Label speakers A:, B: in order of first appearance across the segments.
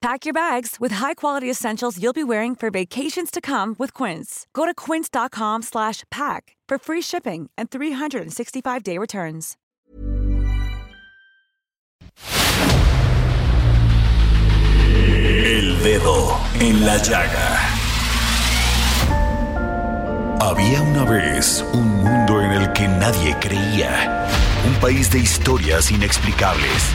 A: Pack your bags with high-quality essentials you'll be wearing for vacations to come with Quince. Go to quince.com slash pack for free shipping and 365-day returns.
B: El dedo en la llaga. Había una vez un mundo en el que nadie creía. Un país de historias inexplicables.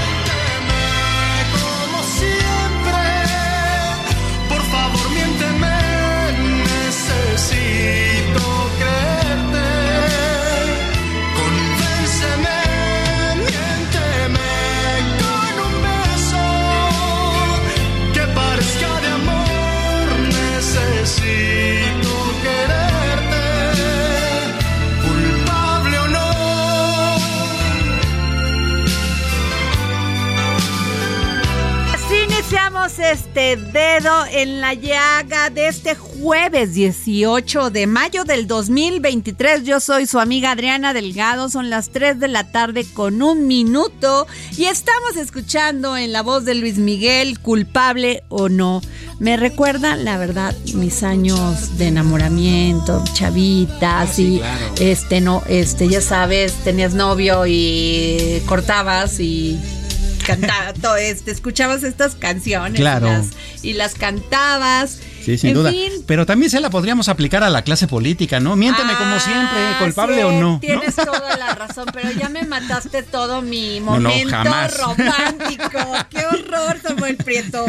C: Este dedo en la llaga de este jueves 18 de mayo del 2023. Yo soy su amiga Adriana Delgado. Son las 3 de la tarde con un minuto y estamos escuchando en la voz de Luis Miguel, culpable o no. Me recuerda, la verdad, mis años de enamoramiento, chavitas y este no, este ya sabes, tenías novio y cortabas y cantaba, to- este, escuchabas estas canciones
D: Claro.
C: y, las, y las cantabas.
D: Sí, sin
C: En
D: duda.
C: fin.
D: Pero también se la podríamos aplicar a la clase política, ¿no? Miénteme como
C: Ah,
D: siempre, culpable
C: sí,
D: o no. ¿no?
C: Tienes toda la razón, pero ya me mataste todo mi
D: No, no,
C: momento romántico. ¡Qué horror, Samuel Prieto!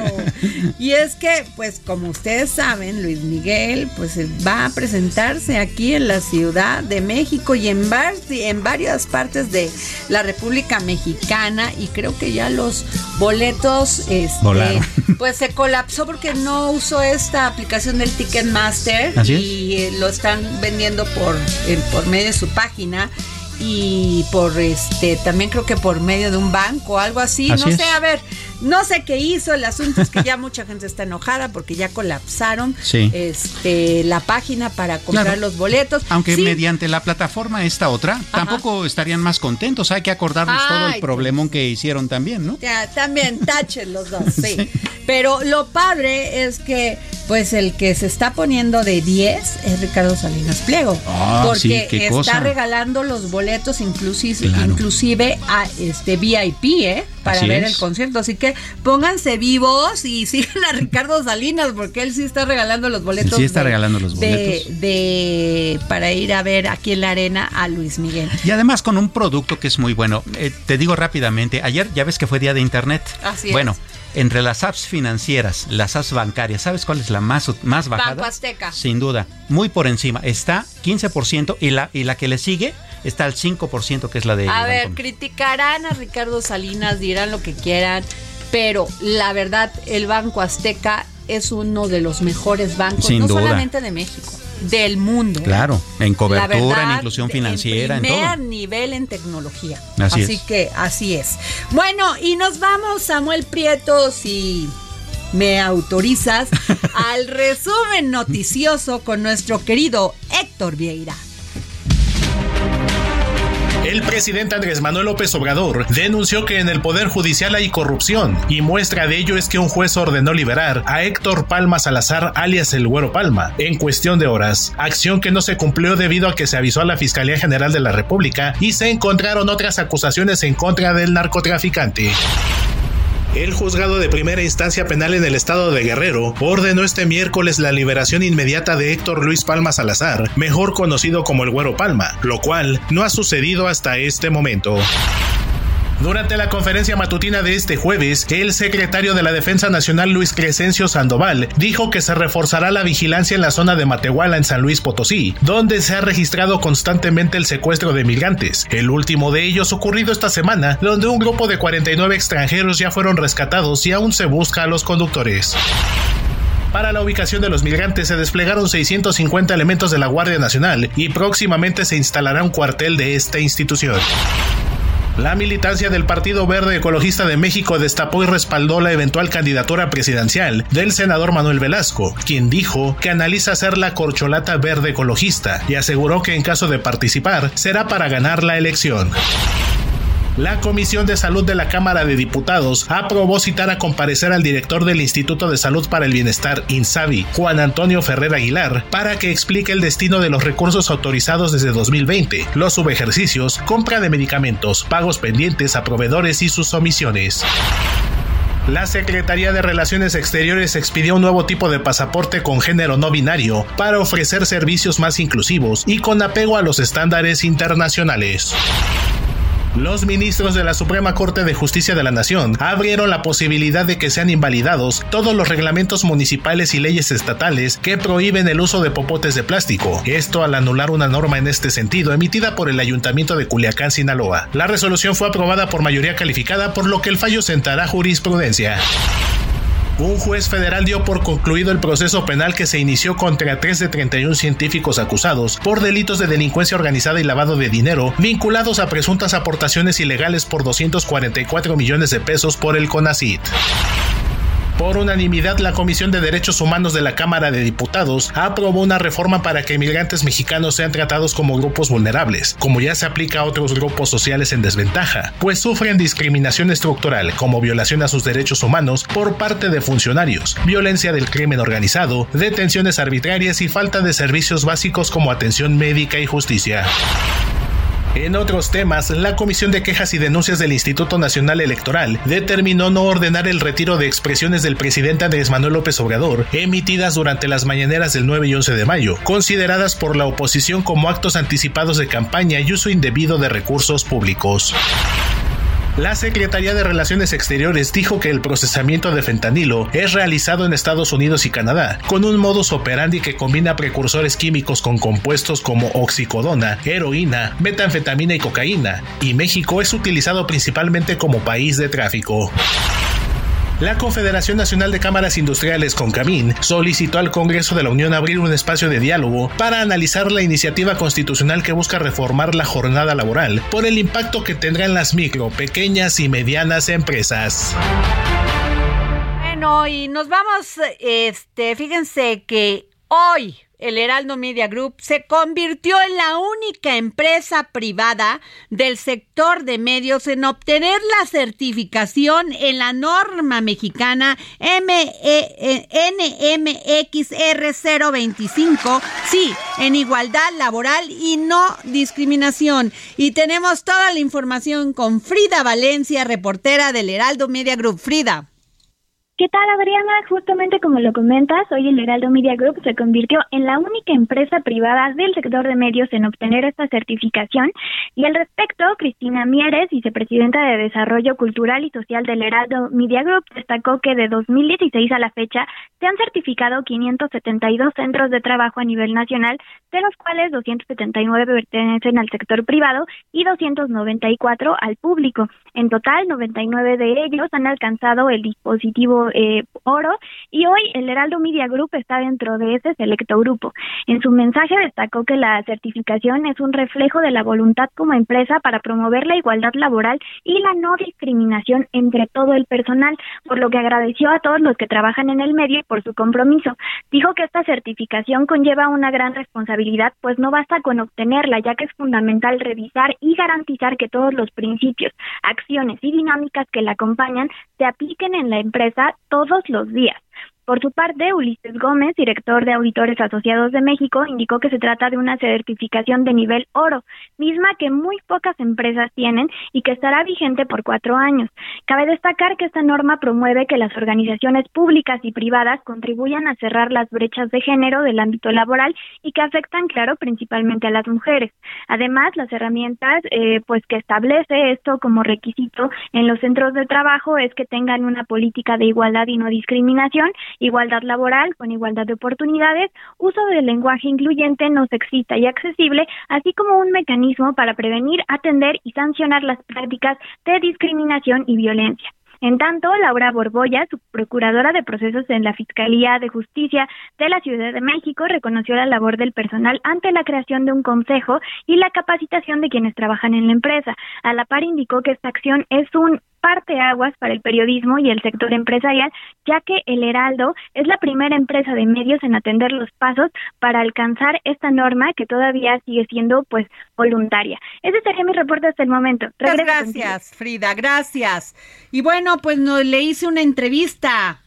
C: Y es que, pues, como ustedes saben, Luis Miguel, pues, va a presentarse aquí en la Ciudad de México y en, en varias partes de la República Mexicana. Y creo que ya los boletos, este,
D: Volaron.
C: pues, se colapsó porque no usó esta aplicación del Ticketmaster
D: Así
C: y eh, lo están vendiendo por, eh, por medio de su página y por este también creo que por medio de un banco o algo así.
D: Así
C: no
D: es.
C: sé, a ver, no sé qué hizo. El asunto es que ya mucha gente está enojada porque ya colapsaron
D: Sí.
C: este la página para comprar
D: Claro.
C: los boletos.
D: Aunque
C: Sí,
D: mediante la plataforma esta otra, tampoco estarían más contentos. Hay que acordarnos todo el problemón que hicieron también, ¿no?
C: Ya, también tachen los dos, sí. Pero lo padre es que, pues, el que se está poniendo de 10 es Ricardo Salinas Pliego.
D: Ah,
C: porque
D: sí,
C: está
D: cosa.
C: regalando los boletos, inclusive,
D: Claro.
C: inclusive a este VIP, ¿eh? Para
D: Así
C: ver
D: es.
C: el concierto. Así que pónganse vivos y sigan a Ricardo Salinas, porque él sí está regalando los boletos.
D: Sí está regalando los
C: de-
D: boletos.
C: de- para ir a ver aquí en la arena a Luis Miguel.
D: Y además con un producto que es muy bueno. Eh, te digo rápidamente, ayer ya ves que fue día de internet.
C: Así es.
D: Entre las apps financieras, las apps bancarias, ¿sabes cuál es la más, más bajada?
C: Banco Azteca.
D: Sin duda, muy por encima. Está 15% y la, y la que le sigue está al 5%, que es la de...
C: A ver, criticarán a Ricardo Salinas, dirán lo que quieran, pero la verdad, el Banco Azteca es uno de los mejores bancos,
D: Sin
C: no
D: duda.
C: solamente de México, del mundo.
D: Claro, en cobertura, en inclusión financiera, en,
C: primer
D: todo.
C: nivel en tecnología.
D: Así
C: Así,
D: es.
C: que así es. Bueno, y nos vamos, Samuel Prieto, si me autorizas, al resumen noticioso con nuestro querido Héctor Vieira.
E: El presidente Andrés Manuel López Obrador denunció que en el Poder Judicial hay corrupción y muestra de ello es que un juez ordenó liberar a Héctor Palma Salazar alias el Güero Palma en cuestión de horas, acción que no se cumplió debido a que se avisó a la Fiscalía General de la República y se encontraron otras acusaciones en contra del narcotraficante. El juzgado de primera instancia penal en el estado de Guerrero ordenó este miércoles la liberación inmediata de Héctor Luis Palma Salazar, mejor conocido como el Güero Palma, lo cual no ha sucedido hasta este momento. Durante la conferencia matutina de este jueves, el secretario de la Defensa Nacional Luis Crescencio Sandoval dijo que se reforzará la vigilancia en la zona de Matehuala en San Luis Potosí, donde se ha registrado constantemente el secuestro de migrantes. El último de ellos ocurrido esta semana, donde un grupo de 49 extranjeros ya fueron rescatados y aún se busca a los conductores. Para la ubicación de los migrantes se desplegaron 650 elementos de la Guardia Nacional y próximamente se instalará un cuartel de esta institución. La militancia del Partido Verde Ecologista de México destapó y respaldó la eventual candidatura presidencial del senador Manuel Velasco, quien dijo que analiza ser la corcholata verde ecologista y aseguró que en caso de participar será para ganar la elección. La Comisión de Salud de la Cámara de Diputados aprobó citar a comparecer al director del Instituto de Salud para el Bienestar, INSABI, Juan Antonio Ferrer Aguilar, para que explique el destino de los recursos autorizados desde 2020, los subejercicios, compra de medicamentos, pagos pendientes a proveedores y sus omisiones. La Secretaría de Relaciones Exteriores expidió un nuevo tipo de pasaporte con género no binario para ofrecer servicios más inclusivos y con apego a los estándares internacionales. Los ministros de la Suprema Corte de Justicia de la Nación abrieron la posibilidad de que sean invalidados todos los reglamentos municipales y leyes estatales que prohíben el uso de popotes de plástico. Esto al anular una norma en este sentido emitida por el Ayuntamiento de Culiacán, Sinaloa. La resolución fue aprobada por mayoría calificada, por lo que el fallo sentará jurisprudencia. Un juez federal dio por concluido el proceso penal que se inició contra tres de 31 científicos acusados por delitos de delincuencia organizada y lavado de dinero vinculados a presuntas aportaciones ilegales por 244 millones de pesos por el CONACIT. Por unanimidad, la Comisión de Derechos Humanos de la Cámara de Diputados aprobó una reforma para que inmigrantes mexicanos sean tratados como grupos vulnerables, como ya se aplica a otros grupos sociales en desventaja, pues sufren discriminación estructural como violación a sus derechos humanos por parte de funcionarios, violencia del crimen organizado, detenciones arbitrarias y falta de servicios básicos como atención médica y justicia. En otros temas, la Comisión de Quejas y Denuncias del Instituto Nacional Electoral determinó no ordenar el retiro de expresiones del presidente Andrés Manuel López Obrador emitidas durante las mañaneras del 9 y 11 de mayo, consideradas por la oposición como actos anticipados de campaña y uso indebido de recursos públicos. La Secretaría de Relaciones Exteriores dijo que el procesamiento de fentanilo es realizado en Estados Unidos y Canadá, con un modus operandi que combina precursores químicos con compuestos como oxicodona, heroína, metanfetamina y cocaína, y México es utilizado principalmente como país de tráfico. La Confederación Nacional de Cámaras Industriales, CONCAMIN, solicitó al Congreso de la Unión abrir un espacio de diálogo para analizar la iniciativa constitucional que busca reformar la jornada laboral por el impacto que tendrán las micro, pequeñas y medianas empresas.
C: Bueno, y nos vamos, este, fíjense que hoy el Heraldo Media Group se convirtió en la única empresa privada del sector de medios en obtener la certificación en la norma mexicana NMXR 025, sí, en igualdad laboral y no discriminación. Y tenemos toda la información con Frida Valencia, reportera del Heraldo Media Group. Frida.
F: ¿Qué tal, Adriana? Justamente como lo comentas, hoy el Heraldo Media Group se convirtió en la única empresa privada del sector de medios en obtener esta certificación. Y al respecto, Cristina Mieres, vicepresidenta de Desarrollo Cultural y Social del Heraldo Media Group, destacó que de 2016 a la fecha se han certificado 572 centros de trabajo a nivel nacional, de los cuales 279 pertenecen al sector privado y 294 al público. En total, 99 de ellos han alcanzado el dispositivo eh, oro y hoy el Heraldo Media Group está dentro de ese selecto grupo. En su mensaje destacó que la certificación es un reflejo de la voluntad como empresa para promover la igualdad laboral y la no discriminación entre todo el personal, por lo que agradeció a todos los que trabajan en el medio por su compromiso. Dijo que esta certificación conlleva una gran responsabilidad, pues no basta con obtenerla, ya que es fundamental revisar y garantizar que todos los principios, acciones y dinámicas que la acompañan se apliquen en la empresa todos los días. Por su parte, Ulises Gómez, director de Auditores Asociados de México, indicó que se trata de una certificación de nivel oro, misma que muy pocas empresas tienen y que estará vigente por cuatro años. Cabe destacar que esta norma promueve que las organizaciones públicas y privadas contribuyan a cerrar las brechas de género del ámbito laboral y que afectan, claro, principalmente a las mujeres. Además, las herramientas eh, pues que establece esto como requisito en los centros de trabajo es que tengan una política de igualdad y no discriminación igualdad laboral con igualdad de oportunidades, uso del lenguaje incluyente, no sexista y accesible, así como un mecanismo para prevenir, atender y sancionar las prácticas de discriminación y violencia. En tanto, Laura Borboya, su procuradora de procesos en la Fiscalía de Justicia de la Ciudad de México, reconoció la labor del personal ante la creación de un consejo y la capacitación de quienes trabajan en la empresa. A la par indicó que esta acción es un parteaguas para el periodismo y el sector empresarial, ya que el Heraldo es la primera empresa de medios en atender los pasos para alcanzar esta norma que todavía sigue siendo pues voluntaria. Ese sería mi reporte hasta el momento.
C: gracias, Frida, gracias. Y bueno, pues no, le hice una entrevista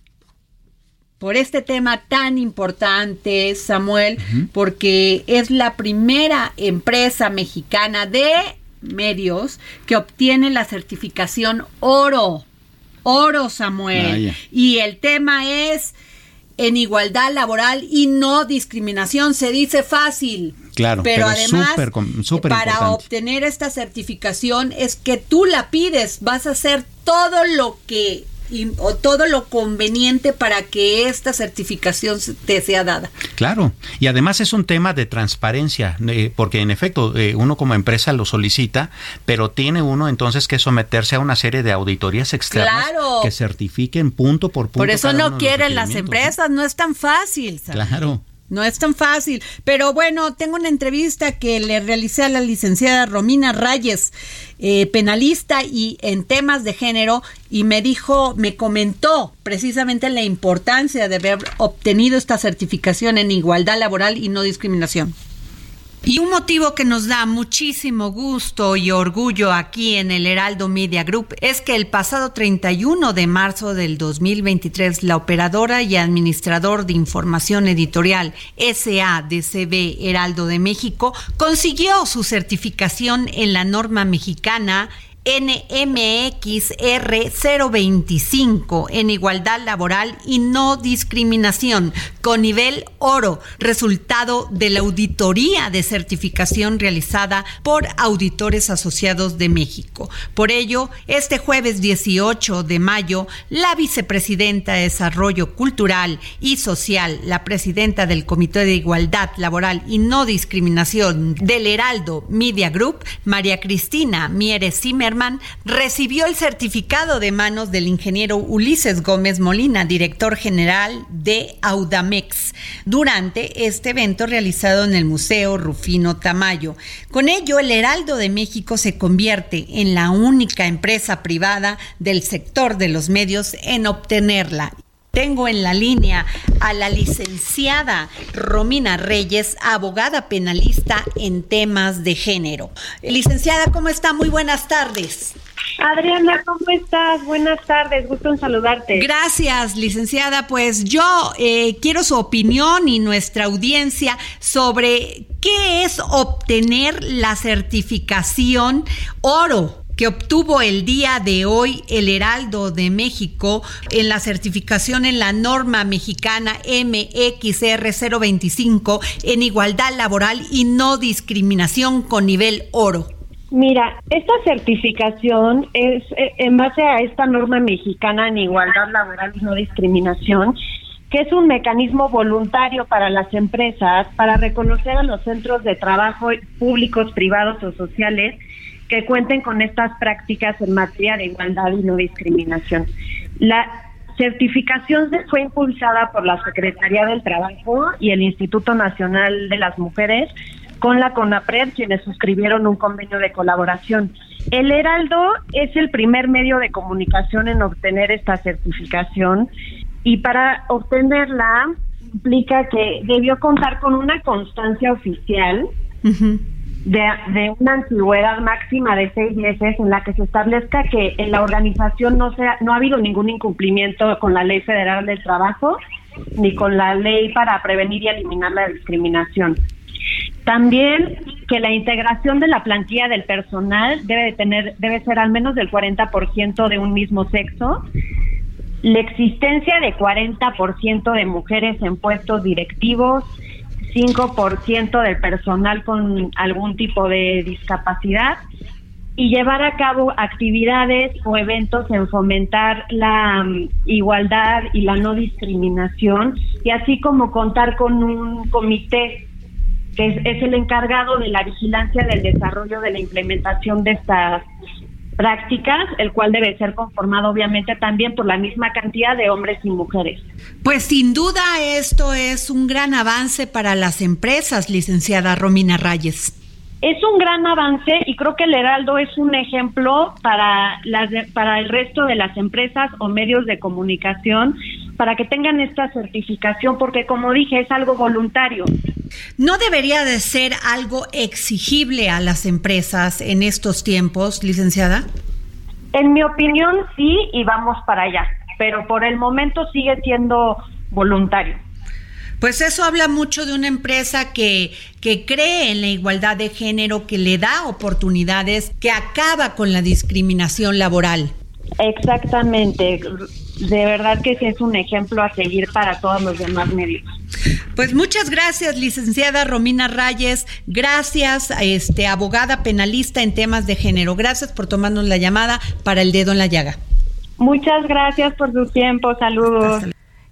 C: por este tema tan importante, Samuel, porque es la primera empresa mexicana de medios que obtienen la certificación oro. Oro, Samuel. Y el tema es en igualdad laboral y no discriminación. Se dice fácil.
D: Claro,
C: pero, además, para obtener esta certificación es que tú la pides, vas a hacer todo lo que y, o todo lo conveniente para que esta certificación te sea dada.
D: Claro, y además es un tema de transparencia, eh, porque en efecto eh, uno como empresa lo solicita, pero tiene uno entonces que someterse a una serie de auditorías externas que certifiquen punto por punto.
C: Por eso no quieren las empresas, no es tan fácil.
D: Claro.
C: No es tan fácil, pero bueno, tengo una entrevista que le realicé a la licenciada Romina Reyes, eh, penalista y en temas de género, y me dijo, me comentó precisamente la importancia de haber obtenido esta certificación en igualdad laboral y no discriminación. Y un motivo que nos da muchísimo gusto y orgullo aquí en el Heraldo Media Group es que el pasado 31 de marzo del 2023 la operadora y administrador de información editorial SADCB Heraldo de México consiguió su certificación en la norma mexicana NMXR 025 en igualdad laboral y no discriminación con nivel oro, resultado de la auditoría de certificación realizada por Auditores Asociados de México. Por ello, este jueves 18 de mayo, la vicepresidenta de Desarrollo Cultural y Social, la presidenta del Comité de Igualdad Laboral y No Discriminación del Heraldo Media Group, María Cristina Mieres Zimmer, recibió el certificado de manos del ingeniero Ulises Gómez Molina, director general de Audamex, durante este evento realizado en el Museo Rufino Tamayo. Con ello, el Heraldo de México se convierte en la única empresa privada del sector de los medios en obtenerla tengo en la línea a la licenciada Romina Reyes, abogada penalista en temas de género. Licenciada, ¿cómo está? Muy buenas tardes.
G: Adriana, ¿cómo estás? Buenas tardes, gusto en saludarte.
C: Gracias, licenciada. Pues yo eh, quiero su opinión y nuestra audiencia sobre qué es obtener la certificación oro que obtuvo el día de hoy el Heraldo de México en la certificación en la norma mexicana MXR 025 en igualdad laboral y no discriminación con nivel oro.
G: Mira, esta certificación es eh, en base a esta norma mexicana en igualdad laboral y no discriminación, que es un mecanismo voluntario para las empresas para reconocer a los centros de trabajo públicos, privados o sociales que cuenten con estas prácticas en materia de igualdad y no discriminación. La certificación fue impulsada por la Secretaría del Trabajo y el Instituto Nacional de las Mujeres con la CONAPRED, quienes suscribieron un convenio de colaboración. El Heraldo es el primer medio de comunicación en obtener esta certificación y para obtenerla implica que debió contar con una constancia oficial de, una antigüedad máxima de seis meses en la que se establezca que en la organización no sea no ha habido ningún incumplimiento con la ley federal del trabajo ni con la ley para prevenir y eliminar la discriminación. También que la integración de la plantilla del personal debe tener debe ser al menos del 40% de un mismo sexo. La existencia de 40% de mujeres en puestos directivos, 5% del personal con algún tipo de discapacidad y llevar a cabo actividades o eventos en fomentar la um, igualdad y la no discriminación y así como contar con un comité que es, es, el encargado de la vigilancia del desarrollo de la implementación de estas prácticas, el cual debe ser conformado obviamente también por la misma cantidad de hombres y mujeres.
C: Pues sin duda esto es un gran avance para las empresas, licenciada Romina Reyes
G: es un gran avance y creo que el Heraldo es un ejemplo para las para el resto de las empresas o medios de comunicación para que tengan esta certificación porque como dije es algo voluntario.
C: ¿No debería de ser algo exigible a las empresas en estos tiempos, licenciada?
G: En mi opinión sí y vamos para allá, pero por el momento sigue siendo voluntario.
C: Pues eso habla mucho de una empresa que, que cree en la igualdad de género, que le da oportunidades, que acaba con la discriminación laboral.
G: Exactamente. De verdad que ese es un ejemplo a seguir para todos los demás medios.
C: Pues muchas gracias, licenciada Romina Reyes. Gracias, este abogada penalista en temas de género. Gracias por tomarnos la llamada para el dedo en la llaga.
G: Muchas gracias por su tiempo. Saludos.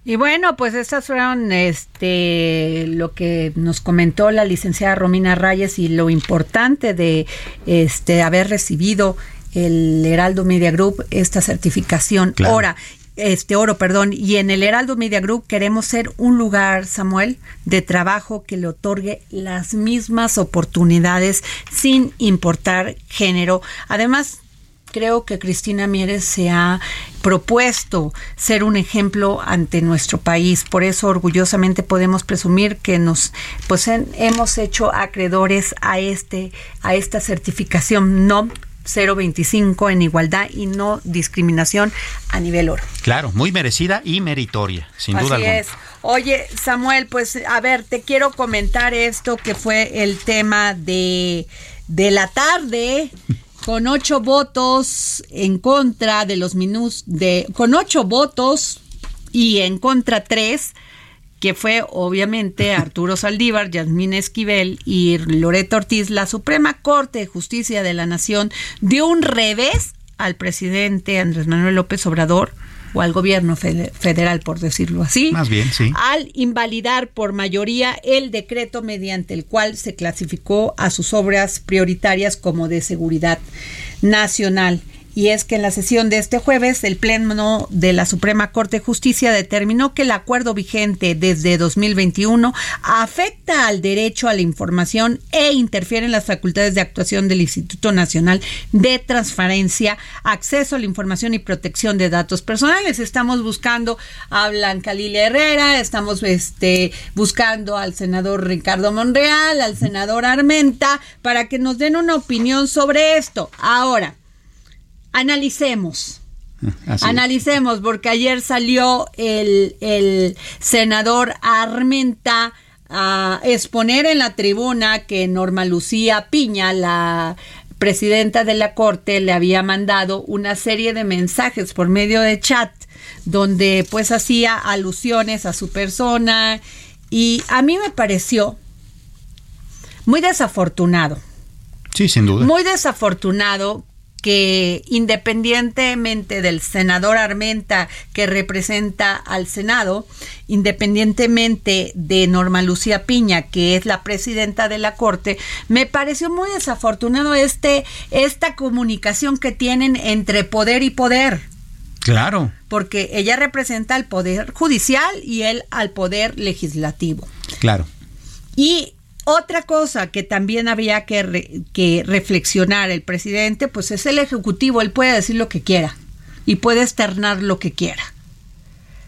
C: Y bueno, pues estas fueron este lo que nos comentó la licenciada Romina Reyes y lo importante de este haber recibido el Heraldo Media Group esta certificación Ahora, este oro, perdón, y en el Heraldo Media Group queremos ser un lugar, Samuel, de trabajo que le otorgue las mismas oportunidades sin importar género. Además, creo que Cristina Mieres se ha propuesto ser un ejemplo ante nuestro país. Por eso orgullosamente podemos presumir que nos pues hemos hecho acreedores a este a esta certificación no 025 en igualdad y no discriminación a nivel oro.
D: Claro, muy merecida y meritoria, sin duda alguna. Es.
C: Oye, Samuel, pues a ver, te quiero comentar esto que fue el tema de de la tarde con ocho votos en contra de los minus de con ocho votos y en contra tres que fue obviamente Arturo Saldívar, Yasmín Esquivel y Loreto Ortiz, la Suprema Corte de Justicia de la Nación dio un revés al presidente Andrés Manuel López Obrador o al gobierno federal, por decirlo así.
D: Más bien, sí.
C: Al invalidar por mayoría el decreto mediante el cual se clasificó a sus obras prioritarias como de seguridad nacional y es que en la sesión de este jueves el Pleno de la Suprema Corte de Justicia determinó que el acuerdo vigente desde 2021 afecta al derecho a la información e interfiere en las facultades de actuación del Instituto Nacional de Transparencia, Acceso a la Información y Protección de Datos Personales. Estamos buscando a Blanca Lilia Herrera, estamos este, buscando al senador Ricardo Monreal, al senador Armenta, para que nos den una opinión sobre esto. Ahora, analicemos. Analicemos, porque ayer salió el, senador Armenta a exponer en la tribuna que Norma Lucía Piña, la presidenta de la Corte, le había mandado una serie de mensajes por medio de chat donde pues hacía alusiones a su persona y a mí me pareció muy desafortunado.
D: Sí, sin duda.
C: Muy desafortunado que independientemente del senador Armenta que representa al Senado, independientemente de Norma Lucía Piña, que es la presidenta de la Corte, me pareció muy desafortunado este, esta comunicación que tienen entre poder y poder.
D: Claro.
C: Porque ella representa al poder judicial y él al poder legislativo.
D: Claro.
C: Y otra cosa que también había que, que reflexionar el presidente, pues es el ejecutivo, él puede decir lo que quiera y puede externar lo que quiera.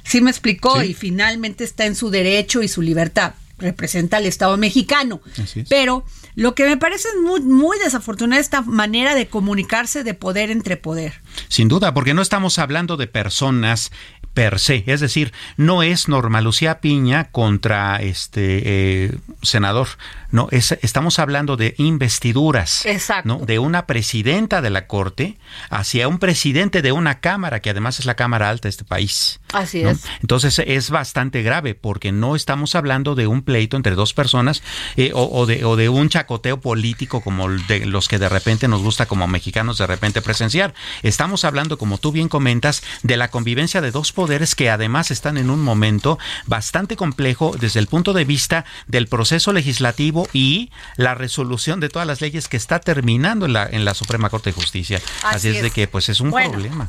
C: Sí me explicó y finalmente está en su derecho y su libertad. Representa al Estado mexicano. Pero lo que me parece muy, muy desafortunado es esta manera de comunicarse de poder entre poder.
D: Sin duda, porque no estamos hablando de personas per se, es decir, no es Norma Lucía Piña contra este eh, senador, no, es, estamos hablando de investiduras,
C: Exacto.
D: de una presidenta de la Corte hacia un presidente de una Cámara, que además es la Cámara Alta de este país.
C: Así es.
D: Entonces es bastante grave, porque no estamos hablando de un pleito entre dos personas eh, o, de, o de un chacoteo político como de los que de repente nos gusta como mexicanos de repente presenciar. Estamos hablando, como tú bien comentas, de la convivencia de dos poderes que además están en un momento bastante complejo desde el punto de vista del proceso legislativo y la resolución de todas las leyes que está terminando en la, en la Suprema Corte de Justicia. Así, es, de que pues es un problema.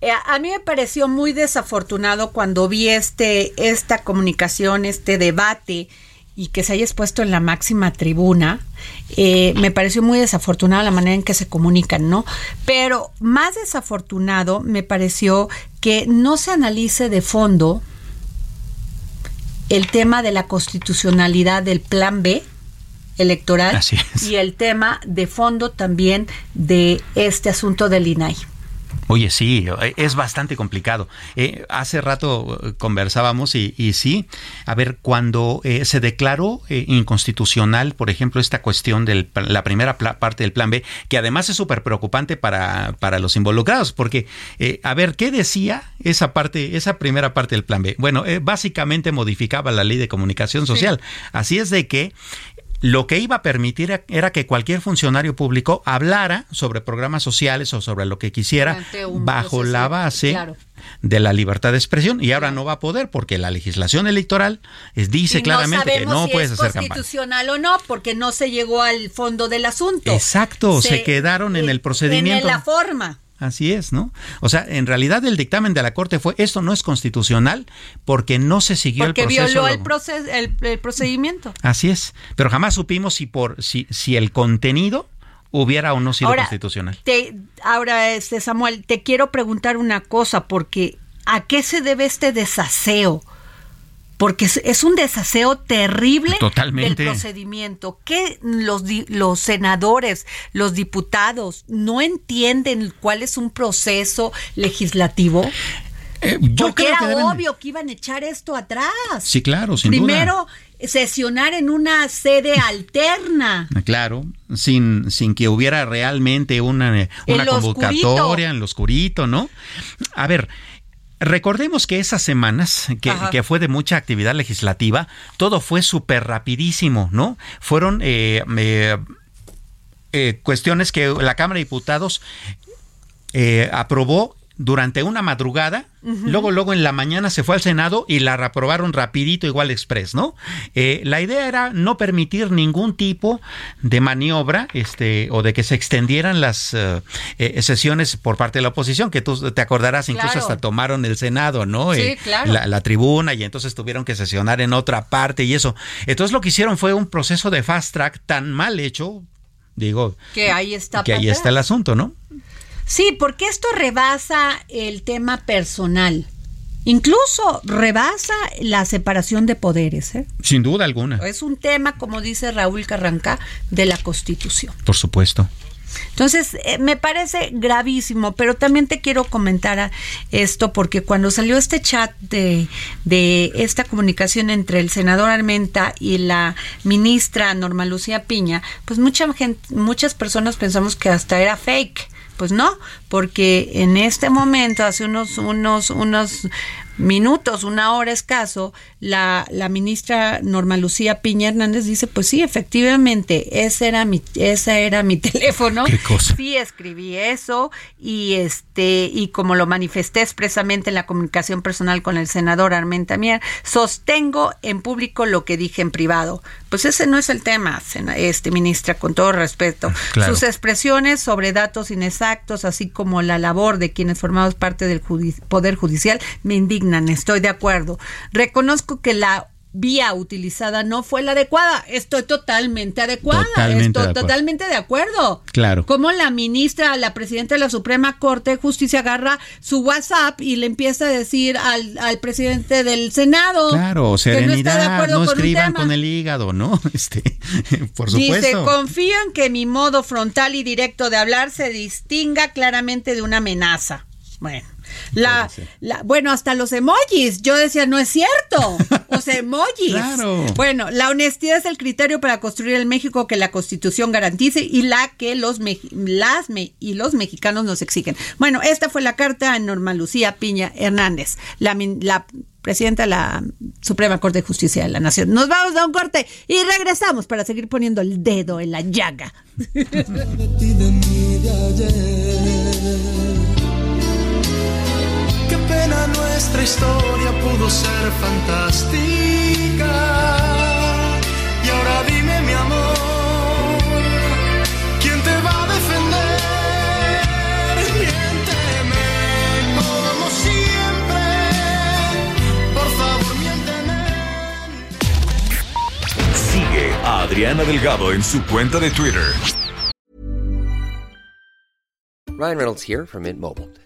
C: Eh, a mí me pareció muy desafortunado cuando vi este esta comunicación, este debate y que se haya expuesto en la máxima tribuna, eh, me pareció muy desafortunado la manera en que se comunican, ¿no? Pero más desafortunado me pareció que no se analice de fondo el tema de la constitucionalidad del plan B electoral y el tema de fondo también de este asunto del INAI.
D: Oye, sí, es bastante complicado. Eh, hace rato eh, conversábamos y, y, sí, a ver, cuando eh, se declaró eh, inconstitucional, por ejemplo, esta cuestión de la primera parte del plan B, que además es súper preocupante para, para los involucrados, porque, eh, a ver, ¿qué decía esa parte, esa primera parte del plan B? Bueno, básicamente modificaba la ley de comunicación social. Sí. Así es de que lo que iba a permitir era que cualquier funcionario público hablara sobre programas sociales o sobre lo que quisiera bajo la base claro. de la libertad de expresión y ahora no va a poder porque la legislación electoral dice
C: y
D: claramente
C: no
D: que no
C: si
D: puedes
C: es
D: hacer campaña.
C: constitucional o no porque no se llegó al fondo del asunto.
D: Exacto, se, se quedaron en el procedimiento.
C: En la forma.
D: Así es, ¿no? O sea, en realidad el dictamen de la Corte fue esto no es constitucional porque no se siguió
C: porque
D: el proceso.
C: violó el, proces el, el, procedimiento.
D: Así es, pero jamás supimos si por si si el contenido hubiera o no sido
C: ahora,
D: constitucional.
C: Te, ahora, este Samuel, te quiero preguntar una cosa porque ¿a qué se debe este desaseo? Porque es un desaseo terrible
D: Totalmente.
C: del procedimiento que los los senadores, los diputados no entienden cuál es un proceso legislativo.
D: Eh, yo
C: porque
D: creo
C: era
D: que deben...
C: obvio que iban a echar esto atrás.
D: Sí, claro, sin
C: Primero
D: duda.
C: sesionar en una sede alterna.
D: Claro, sin, sin que hubiera realmente una, una
C: En
D: convocatoria
C: oscurito.
D: en lo oscurito, ¿no? A ver, Recordemos que esas semanas, que, que, fue de mucha actividad legislativa, todo fue súper rapidísimo, ¿no? Fueron eh, eh, eh, cuestiones que la Cámara de Diputados eh, aprobó durante una madrugada, uh -huh. luego, luego en la mañana se fue al Senado y la reprobaron rapidito, igual express, ¿no? Eh, la idea era no permitir ningún tipo de maniobra, este, o de que se extendieran las uh, eh, sesiones por parte de la oposición, que tú te acordarás, incluso
C: Claro.
D: hasta tomaron el Senado, ¿no?
C: Sí,
D: Eh,
C: claro.
D: la, la tribuna y entonces tuvieron que sesionar en otra parte y eso. Entonces lo que hicieron fue un proceso de fast track tan mal hecho, digo,
C: Que ahí está.
D: que ahí está el asunto, ¿no?
C: Sí, porque esto rebasa el tema personal. Incluso rebasa la separación de poderes. ¿eh?
D: Sin duda alguna,
C: Es un tema, como dice Raúl Carranca, de la Constitución.
D: por supuesto.
C: Entonces, eh, me parece gravísimo, pero también te quiero comentar a- esto porque cuando salió este chat de, de esta comunicación entre el senador Armenta y la ministra Norma Lucía Piña, pues mucha gente, muchas personas pensamos que hasta era fake. Pues no, porque en este momento, hace unos, unos, unos minutos, una hora escaso, la, la ministra Norma Lucía Piña Hernández dice, pues sí, efectivamente, ese era mi, ese era mi teléfono.
D: ¿Qué cosa?
C: Sí, escribí eso y este y como lo manifesté expresamente en la comunicación personal con el senador Armenta Mier, sostengo en público lo que dije en privado. Pues ese no es el tema, este ministra, con todo respeto.
D: Claro.
C: Sus expresiones sobre datos inexactos, así como la labor de quienes formamos parte del judi- poder judicial, me indignan, estoy de acuerdo. Reconozco que la vía utilizada no fue la adecuada. Estoy totalmente adecuada. Totalmente Estoy de totalmente de acuerdo.
D: Claro.
C: Como la ministra, la presidenta de la Suprema Corte de Justicia agarra su WhatsApp y le empieza a decir al, al presidente del Senado.
D: Claro, serenidad, no, escriban con, el hígado, ¿no? Este, por supuesto.
C: Dice, confío en que mi modo frontal y directo de hablar se distinga claramente de una amenaza. Bueno. La, bueno, hasta los emojis. Yo decía, no es cierto. Los emojis. Bueno, la honestidad es el criterio para construir el México que la Constitución garantice y la que los, las y los mexicanos nos exigen. Bueno, esta fue la carta a Norma Lucía Piña Hernández, la, la presidenta de la Suprema Corte de Justicia de la Nación. Nos vamos a un corte y regresamos para seguir poniendo el dedo en la llaga.
H: nuestra historia pudo ser fantástica. Y ahora dime mi amor, ¿quién te va a defender? Miénteme como siempre, por favor miénteme.
B: Sigue a Adriana Delgado en su cuenta de Twitter.
I: Ryan Reynolds here from Mint Mobile.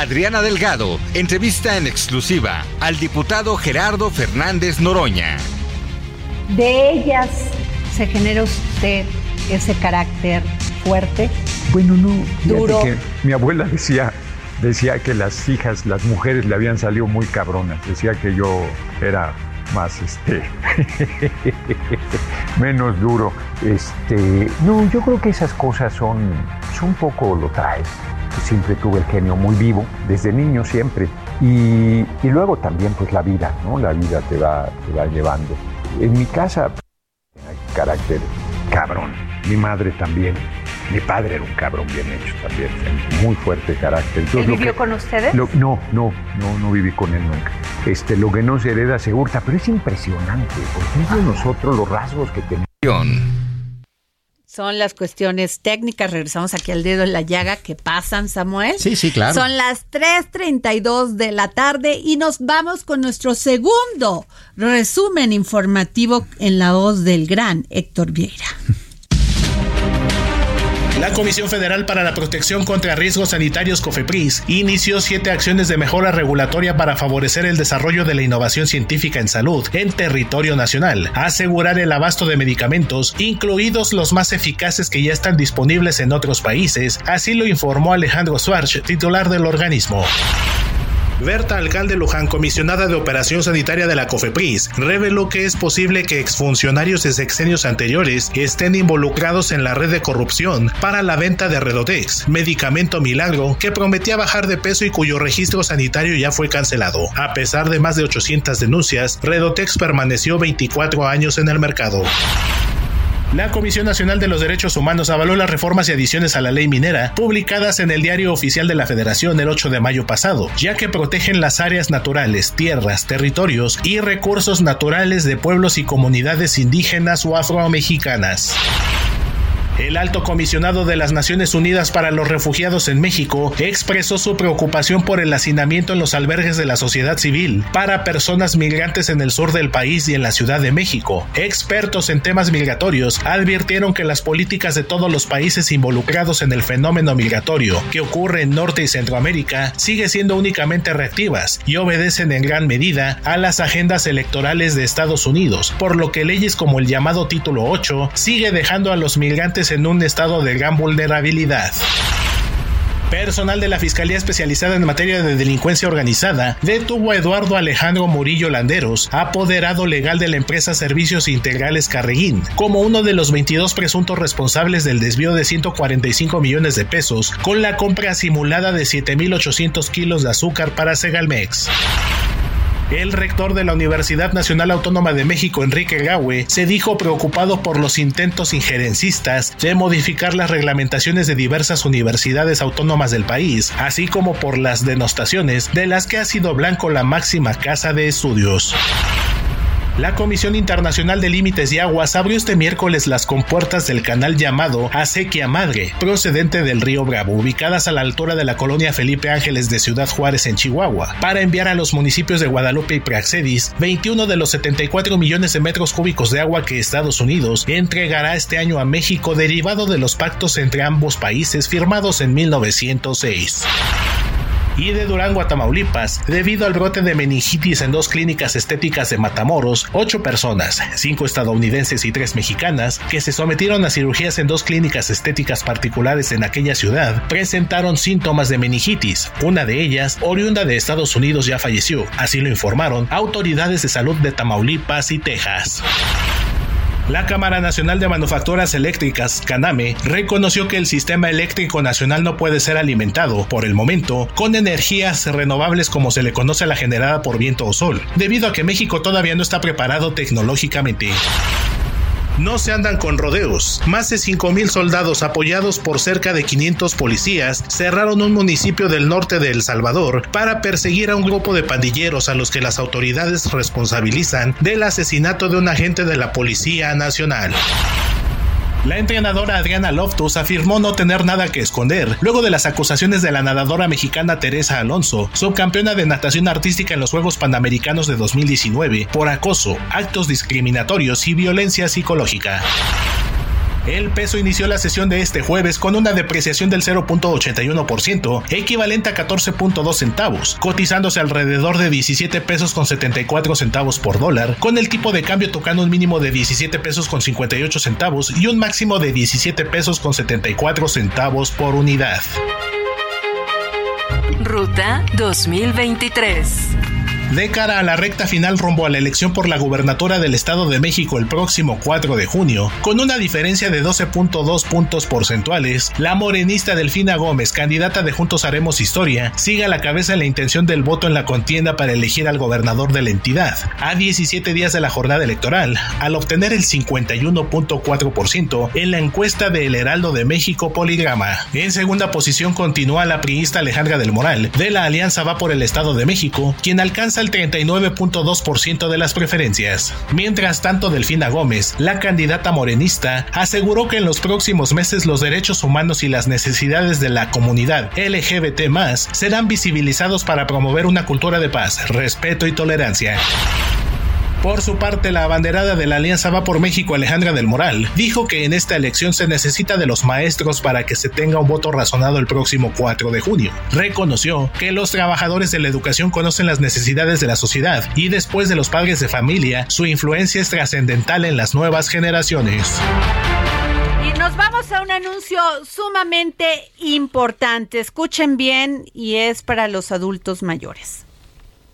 J: Adriana Delgado entrevista en exclusiva al diputado Gerardo Fernández Noroña.
C: De ellas se genera usted ese carácter fuerte.
K: Bueno, no, duro. Que mi abuela decía, decía que las hijas, las mujeres le habían salido muy cabronas. Decía que yo era más este menos duro. Este, no, yo creo que esas cosas son, son un poco lo traes siempre tuve el genio muy vivo, desde niño siempre. Y, luego también pues la vida, ¿no? La vida te va, te va llevando. En mi casa, hay carácter cabrón. Mi madre también. Mi padre era un cabrón bien hecho también, muy fuerte carácter.
C: vivió con ustedes?
K: no, no, no, no viví con él nunca. Este, lo que no se hereda se hurta, pero es impresionante. Por ejemplo, nosotros los rasgos que tenemos
C: son las cuestiones técnicas. Regresamos aquí al dedo en la llaga que pasan, Samuel.
D: Sí, sí, claro.
C: Son las 3:32 de la tarde y nos vamos con nuestro segundo resumen informativo en la voz del gran Héctor Vieira.
E: La Comisión Federal para la Protección contra Riesgos Sanitarios COFEPRIS inició siete acciones de mejora regulatoria para favorecer el desarrollo de la innovación científica en salud en territorio nacional, asegurar el abasto de medicamentos, incluidos los más eficaces que ya están disponibles en otros países, así lo informó Alejandro Schwartz, titular del organismo. Berta Alcalde Luján, comisionada de Operación Sanitaria de la COFEPRIS, reveló que es posible que exfuncionarios de sexenios anteriores estén involucrados en la red de corrupción para la venta de Redotex, medicamento milagro que prometía bajar de peso y cuyo registro sanitario ya fue cancelado. A pesar de más de 800 denuncias, Redotex permaneció 24 años en el mercado. La Comisión Nacional de los Derechos Humanos avaló las reformas y adiciones a la ley minera publicadas en el Diario Oficial de la Federación el 8 de mayo pasado, ya que protegen las áreas naturales, tierras, territorios y recursos naturales de pueblos y comunidades indígenas o afromexicanas. El alto comisionado de las Naciones Unidas para los Refugiados en México expresó su preocupación por el hacinamiento en los albergues de la sociedad civil para personas migrantes en el sur del país y en la Ciudad de México. Expertos en temas migratorios advirtieron que las políticas de todos los países involucrados en el fenómeno migratorio que ocurre en Norte y Centroamérica sigue siendo únicamente reactivas y obedecen en gran medida a las agendas electorales de Estados Unidos, por lo que leyes como el llamado Título 8 sigue dejando a los migrantes en un estado de gran vulnerabilidad. Personal de la Fiscalía Especializada en Materia de Delincuencia Organizada detuvo a Eduardo Alejandro Murillo Landeros, apoderado legal de la empresa Servicios Integrales Carreguín, como uno de los 22 presuntos responsables del desvío de 145 millones de pesos con la compra simulada de 7.800 kilos de azúcar para Segalmex. El rector de la Universidad Nacional Autónoma de México, Enrique Gaue, se dijo preocupado por los intentos injerencistas de modificar las reglamentaciones de diversas universidades autónomas del país, así como por las denostaciones de las que ha sido blanco la máxima casa de estudios. La Comisión Internacional de Límites y Aguas abrió este miércoles las compuertas del canal llamado Acequia Madre, procedente del río Bravo, ubicadas a la altura de la colonia Felipe Ángeles de Ciudad Juárez en Chihuahua, para enviar a los municipios de Guadalupe y Praxedis 21 de los 74 millones de metros cúbicos de agua que Estados Unidos entregará este año a México derivado de los pactos entre ambos países firmados en 1906 y de Durango a Tamaulipas, debido al brote de meningitis en dos clínicas estéticas de Matamoros, ocho personas, cinco estadounidenses y tres mexicanas, que se sometieron a cirugías en dos clínicas estéticas particulares en aquella ciudad, presentaron síntomas de meningitis. Una de ellas, oriunda de Estados Unidos, ya falleció, así lo informaron autoridades de salud de Tamaulipas y Texas. La Cámara Nacional de Manufacturas Eléctricas, Caname, reconoció que el sistema eléctrico nacional no puede ser alimentado, por el momento, con energías renovables como se le conoce a la generada por viento o sol, debido a que México todavía no está preparado tecnológicamente. No se andan con rodeos. Más de 5.000 soldados apoyados por cerca de 500 policías cerraron un municipio del norte de El Salvador para perseguir a un grupo de pandilleros a los que las autoridades responsabilizan del asesinato de un agente de la Policía Nacional. La entrenadora Adriana Loftus afirmó no tener nada que esconder luego de las acusaciones de la nadadora mexicana Teresa Alonso, subcampeona de natación artística en los Juegos Panamericanos de 2019, por acoso, actos discriminatorios y violencia psicológica. El peso inició la sesión de este jueves con una depreciación del 0.81%, equivalente a 14.2 centavos, cotizándose alrededor de 17 pesos con 74 centavos por dólar, con el tipo de cambio tocando un mínimo de 17 pesos con 58 centavos y un máximo de 17 pesos con 74 centavos por unidad.
L: Ruta 2023
E: de cara a la recta final rumbo a la elección por la gubernatura del Estado de México el próximo 4 de junio, con una diferencia de 12.2 puntos porcentuales, la morenista Delfina Gómez, candidata de Juntos Haremos Historia, sigue a la cabeza en la intención del voto en la contienda para elegir al gobernador de la entidad, a 17 días de la jornada electoral, al obtener el 51.4% en la encuesta de El Heraldo de México Poligrama. En segunda posición continúa la priista Alejandra del Moral, de la Alianza Va por el Estado de México, quien alcanza el 39.2% de las preferencias. Mientras tanto, Delfina Gómez, la candidata morenista, aseguró que en los próximos meses los derechos humanos y las necesidades de la comunidad LGBT serán visibilizados para promover una cultura de paz, respeto y tolerancia. Por su parte, la abanderada de la Alianza Va por México, Alejandra del Moral, dijo que en esta elección se necesita de los maestros para que se tenga un voto razonado el próximo 4 de junio. Reconoció que los trabajadores de la educación conocen las necesidades de la sociedad y después de los padres de familia, su influencia es trascendental en las nuevas generaciones.
C: Y nos vamos a un anuncio sumamente importante. Escuchen bien y es para los adultos mayores.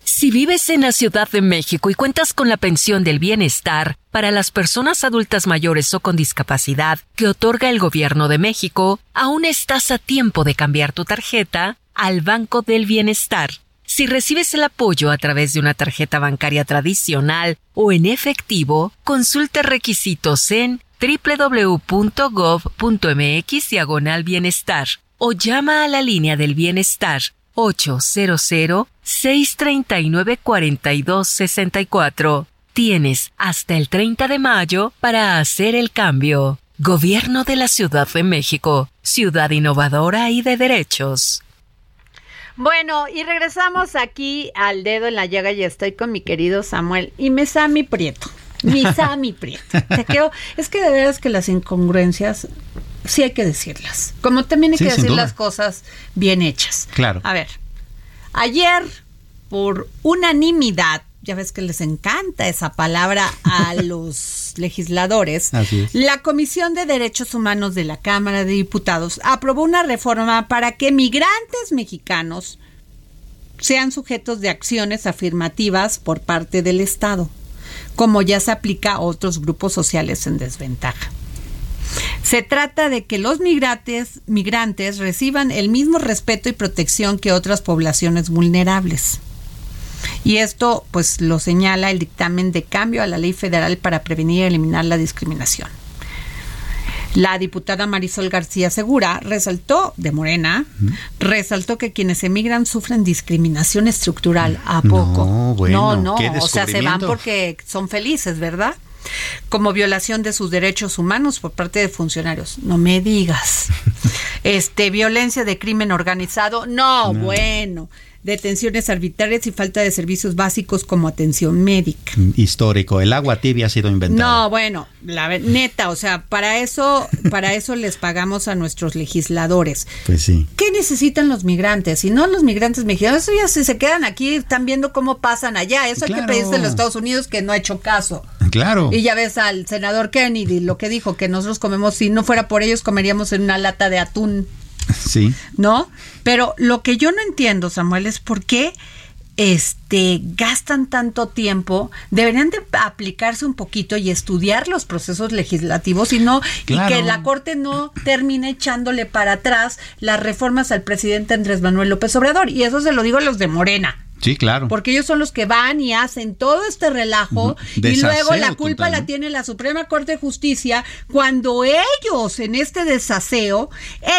L: Si vives en la Ciudad de México y cuentas con la pensión del bienestar para las personas adultas mayores o con discapacidad que otorga el Gobierno de México, aún estás a tiempo de cambiar tu tarjeta al Banco del Bienestar. Si recibes el apoyo a través de una tarjeta bancaria tradicional o en efectivo, consulta requisitos en www.gov.mx diagonal bienestar o llama a la línea del bienestar 800-639-4264. Tienes hasta el 30 de mayo para hacer el cambio. Gobierno de la Ciudad de México, ciudad innovadora y de derechos.
C: Bueno, y regresamos aquí al dedo en la llaga y estoy con mi querido Samuel y Mesami Prieto. Mi Sami Prieto. Te quiero, es que de veras que las incongruencias sí hay que decirlas. Como también hay que decir las cosas bien hechas.
D: Claro.
C: A ver, ayer, por unanimidad, ya ves que les encanta esa palabra a los legisladores, la Comisión de Derechos Humanos de la Cámara de Diputados aprobó una reforma para que migrantes mexicanos sean sujetos de acciones afirmativas por parte del Estado, como ya se aplica a otros grupos sociales en desventaja. Se trata de que los migrantes, migrantes reciban el mismo respeto y protección que otras poblaciones vulnerables. Y esto pues lo señala el dictamen de cambio a la ley federal para prevenir y eliminar la discriminación. La diputada Marisol García Segura resaltó, de Morena, resaltó que quienes emigran sufren discriminación estructural. ¿A poco?
D: No, bueno,
C: no, no. o sea, se van porque son felices, ¿verdad? Como violación de sus derechos humanos por parte de funcionarios. No me digas. Este, violencia de crimen organizado. no. bueno detenciones arbitrarias y falta de servicios básicos como atención médica.
D: Mm, histórico, el agua tibia ha sido inventada.
C: No, bueno, la neta, o sea, para eso, para eso les pagamos a nuestros legisladores.
D: Pues sí.
C: ¿Qué necesitan los migrantes? Si no los migrantes mexicanos, eso ya si se quedan aquí, están viendo cómo pasan allá. Eso hay que pedirse a los Estados Unidos que no ha hecho caso.
D: Claro.
C: Y ya ves al senador Kennedy lo que dijo, que nosotros comemos, si no fuera por ellos, comeríamos en una lata de atún.
D: Sí.
C: ¿No? Pero lo que yo no entiendo, Samuel, es por qué este gastan tanto tiempo, deberían de aplicarse un poquito y estudiar los procesos legislativos y no y que la Corte no termine echándole para atrás las reformas al presidente Andrés Manuel López Obrador y eso se lo digo a los de Morena.
D: Sí, claro.
C: Porque ellos son los que van y hacen todo este relajo y luego la culpa la tiene la Suprema Corte de Justicia cuando ellos en este desaseo,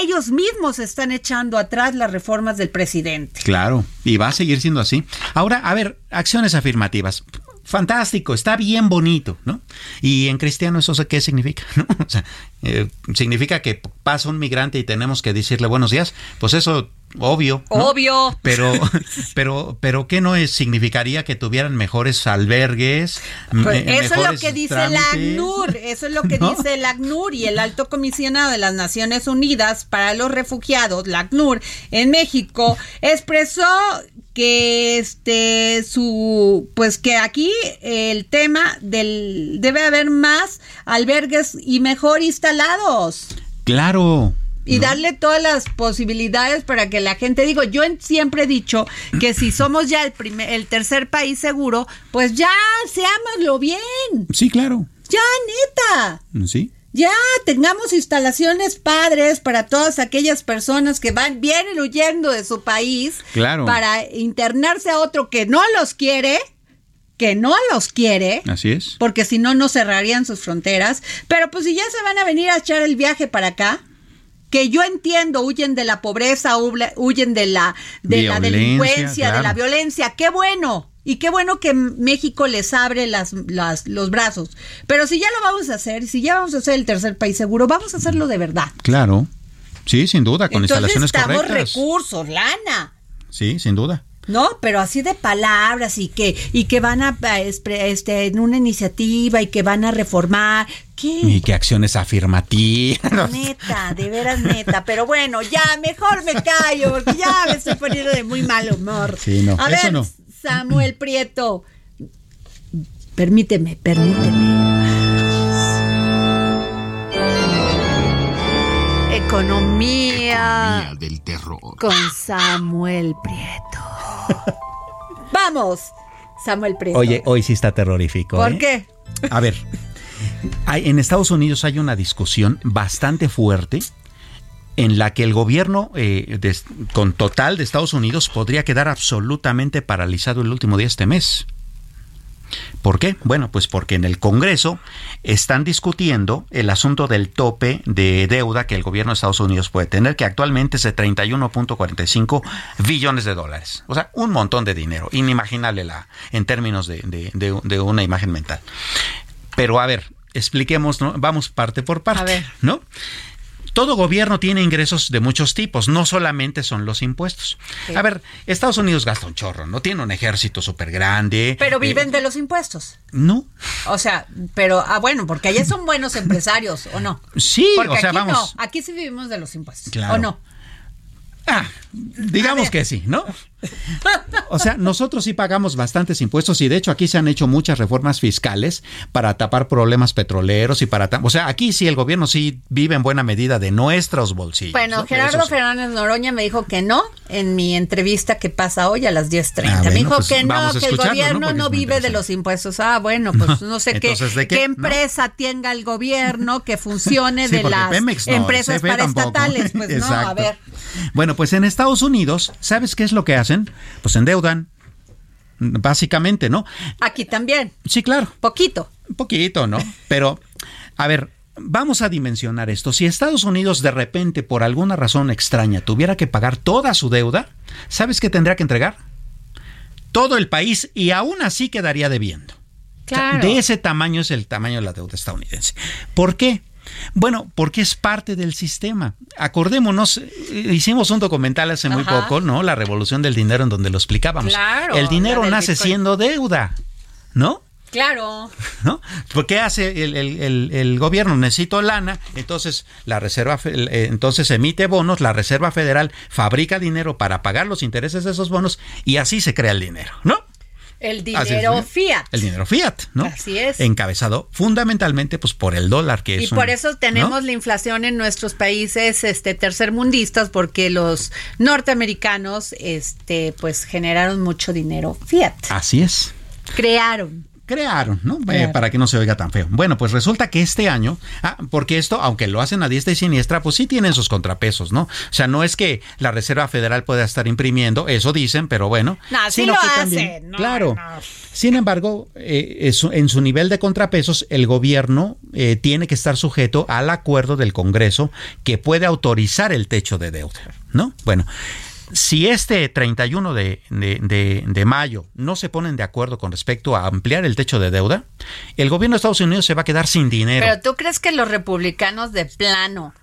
C: ellos mismos están echando atrás las reformas del presidente.
D: Claro, y va a seguir siendo así. Ahora, a ver, acciones afirmativas fantástico, está bien bonito, ¿no? Y en cristiano eso qué significa, ¿no? O sea, eh, significa que pasa un migrante y tenemos que decirle buenos días, pues eso obvio.
C: Obvio.
D: Pero, pero, pero ¿qué no es? significaría que tuvieran mejores albergues.
C: Pues eso es lo que dice la ACNUR, eso es lo que dice la ACNUR y el alto comisionado de las Naciones Unidas para los refugiados, la ACNUR, en México, expresó que este su pues que aquí el tema del debe haber más albergues y mejor instalados.
D: Claro,
C: y darle todas las posibilidades para que la gente digo yo siempre he dicho que si somos ya el primer el tercer país seguro pues ya seámoslo bien
D: sí claro
C: ya neta
D: sí
C: ya tengamos instalaciones padres para todas aquellas personas que van vienen huyendo de su país
D: claro.
C: para internarse a otro que no los quiere que no los quiere.
D: Así es.
C: Porque si no, no cerrarían sus fronteras. Pero pues si ya se van a venir a echar el viaje para acá, que yo entiendo, huyen de la pobreza, huyen de la, de la delincuencia, de la violencia. Qué bueno. Y qué bueno que México les abre las, las, los brazos. Pero si ya lo vamos a hacer, si ya vamos a ser el tercer país seguro, vamos a hacerlo de verdad.
D: Claro. Sí, sin duda, con instalaciones correctas.
C: recursos, lana.
D: Sí, sin duda.
C: No, pero así de palabras y que y que van a este en una iniciativa y que van a reformar. ¿Qué?
D: Y qué acciones afirmativas.
C: Neta, de veras neta. Pero bueno, ya mejor me callo porque ya me estoy poniendo de muy mal humor.
D: Sí, no,
C: a
D: eso
C: ver,
D: no.
C: Samuel Prieto, permíteme, permíteme. Economía
J: del terror.
C: Con Samuel Prieto. Vamos, Samuel Prieto.
D: Oye, hoy sí está terrorífico.
C: ¿Por
D: ¿eh?
C: qué?
D: A ver, en Estados Unidos hay una discusión bastante fuerte en la que el gobierno eh, con total de Estados Unidos podría quedar absolutamente paralizado el último día de este mes. ¿Por qué? Bueno, pues porque en el Congreso están discutiendo el asunto del tope de deuda que el gobierno de Estados Unidos puede tener, que actualmente es de 31.45 billones de dólares. O sea, un montón de dinero, inimaginable la, en términos de, de una imagen mental. Pero a ver, expliquemos, ¿no? vamos parte por parte, ¿no? Todo gobierno tiene ingresos de muchos tipos, no solamente son los impuestos. A ver, Estados Unidos gasta un chorro, ¿no? Tiene un ejército súper grande.
C: Pero viven eh, de los impuestos.
D: No.
C: O sea, pero, ah, bueno, porque allá son buenos empresarios, ¿o no?
D: Sí, o sea,
C: aquí
D: vamos.
C: No, aquí sí vivimos de los impuestos, ¿o no?
D: Ah, digamos que sí, ¿no? O sea, nosotros sí pagamos bastantes impuestos y de hecho aquí se han hecho muchas reformas fiscales para tapar problemas petroleros y para... O sea, aquí sí el gobierno sí vive en buena medida de nuestros bolsillos.
C: Bueno, Gerardo Fernández Noroña me dijo que no en mi entrevista que pasa hoy a las 10.30. Ah, me dijo pues que no, que el gobierno no, vive de los impuestos. Ah, bueno, pues no sé qué, qué, empresa tenga el gobierno que funcione de las empresas paraestatales. Pues no, a ver.
D: Bueno, pues en Estados Unidos, ¿sabes qué es lo que hacen? Pues endeudan, básicamente, ¿no?
C: Aquí también.
D: Sí, claro.
C: Poquito.
D: Poquito, ¿no? Pero, a ver, vamos a dimensionar esto. Si Estados Unidos de repente, por alguna razón extraña, tuviera que pagar toda su deuda, ¿sabes qué tendría que entregar? Todo el país y aún así quedaría debiendo.
C: Claro.
D: de ese tamaño es el tamaño de la deuda estadounidense. ¿Por qué? Bueno, porque es parte del sistema. Acordémonos, eh, hicimos un documental hace muy poco, ¿no? La revolución del dinero en donde lo explicábamos. el dinero nace siendo deuda, ¿no?
C: Claro.
D: ¿No? ¿Por hace el, gobierno? Necesito lana, entonces la reserva, eh, entonces emite bonos, la Reserva Federal fabrica dinero para pagar los intereses de esos bonos y así se crea el dinero, ¿no?
C: El dinero fiat.
D: El dinero fiat, ¿no?
C: Así es.
D: Encabezado fundamentalmente pues por el dólar que
C: y
D: es
C: Y por eso tenemos la inflación en nuestros países este tercermundistas porque los norteamericanos este pues generaron mucho dinero fiat.
D: Así es.
C: Crearon
D: crearon, ¿no? Eh, para que no se oiga tan feo. Bueno, pues resulta que este año, ah, porque esto, aunque lo hacen a diestra y siniestra, pues sí tienen sus contrapesos, ¿no? O sea, no es que la Reserva Federal pueda estar imprimiendo, eso dicen, pero bueno.
C: No, sí lo hacen.
D: claro. Sin embargo, eh, en su nivel de contrapesos, el gobierno eh, tiene que estar sujeto al acuerdo del Congreso que puede autorizar el techo de deuda, ¿no? Bueno, si este 31 de, de, de, mayo no se ponen de acuerdo con respecto a ampliar el techo de deuda, el gobierno de Estados Unidos se va a quedar sin dinero.
C: Pero tú crees que los republicanos de plano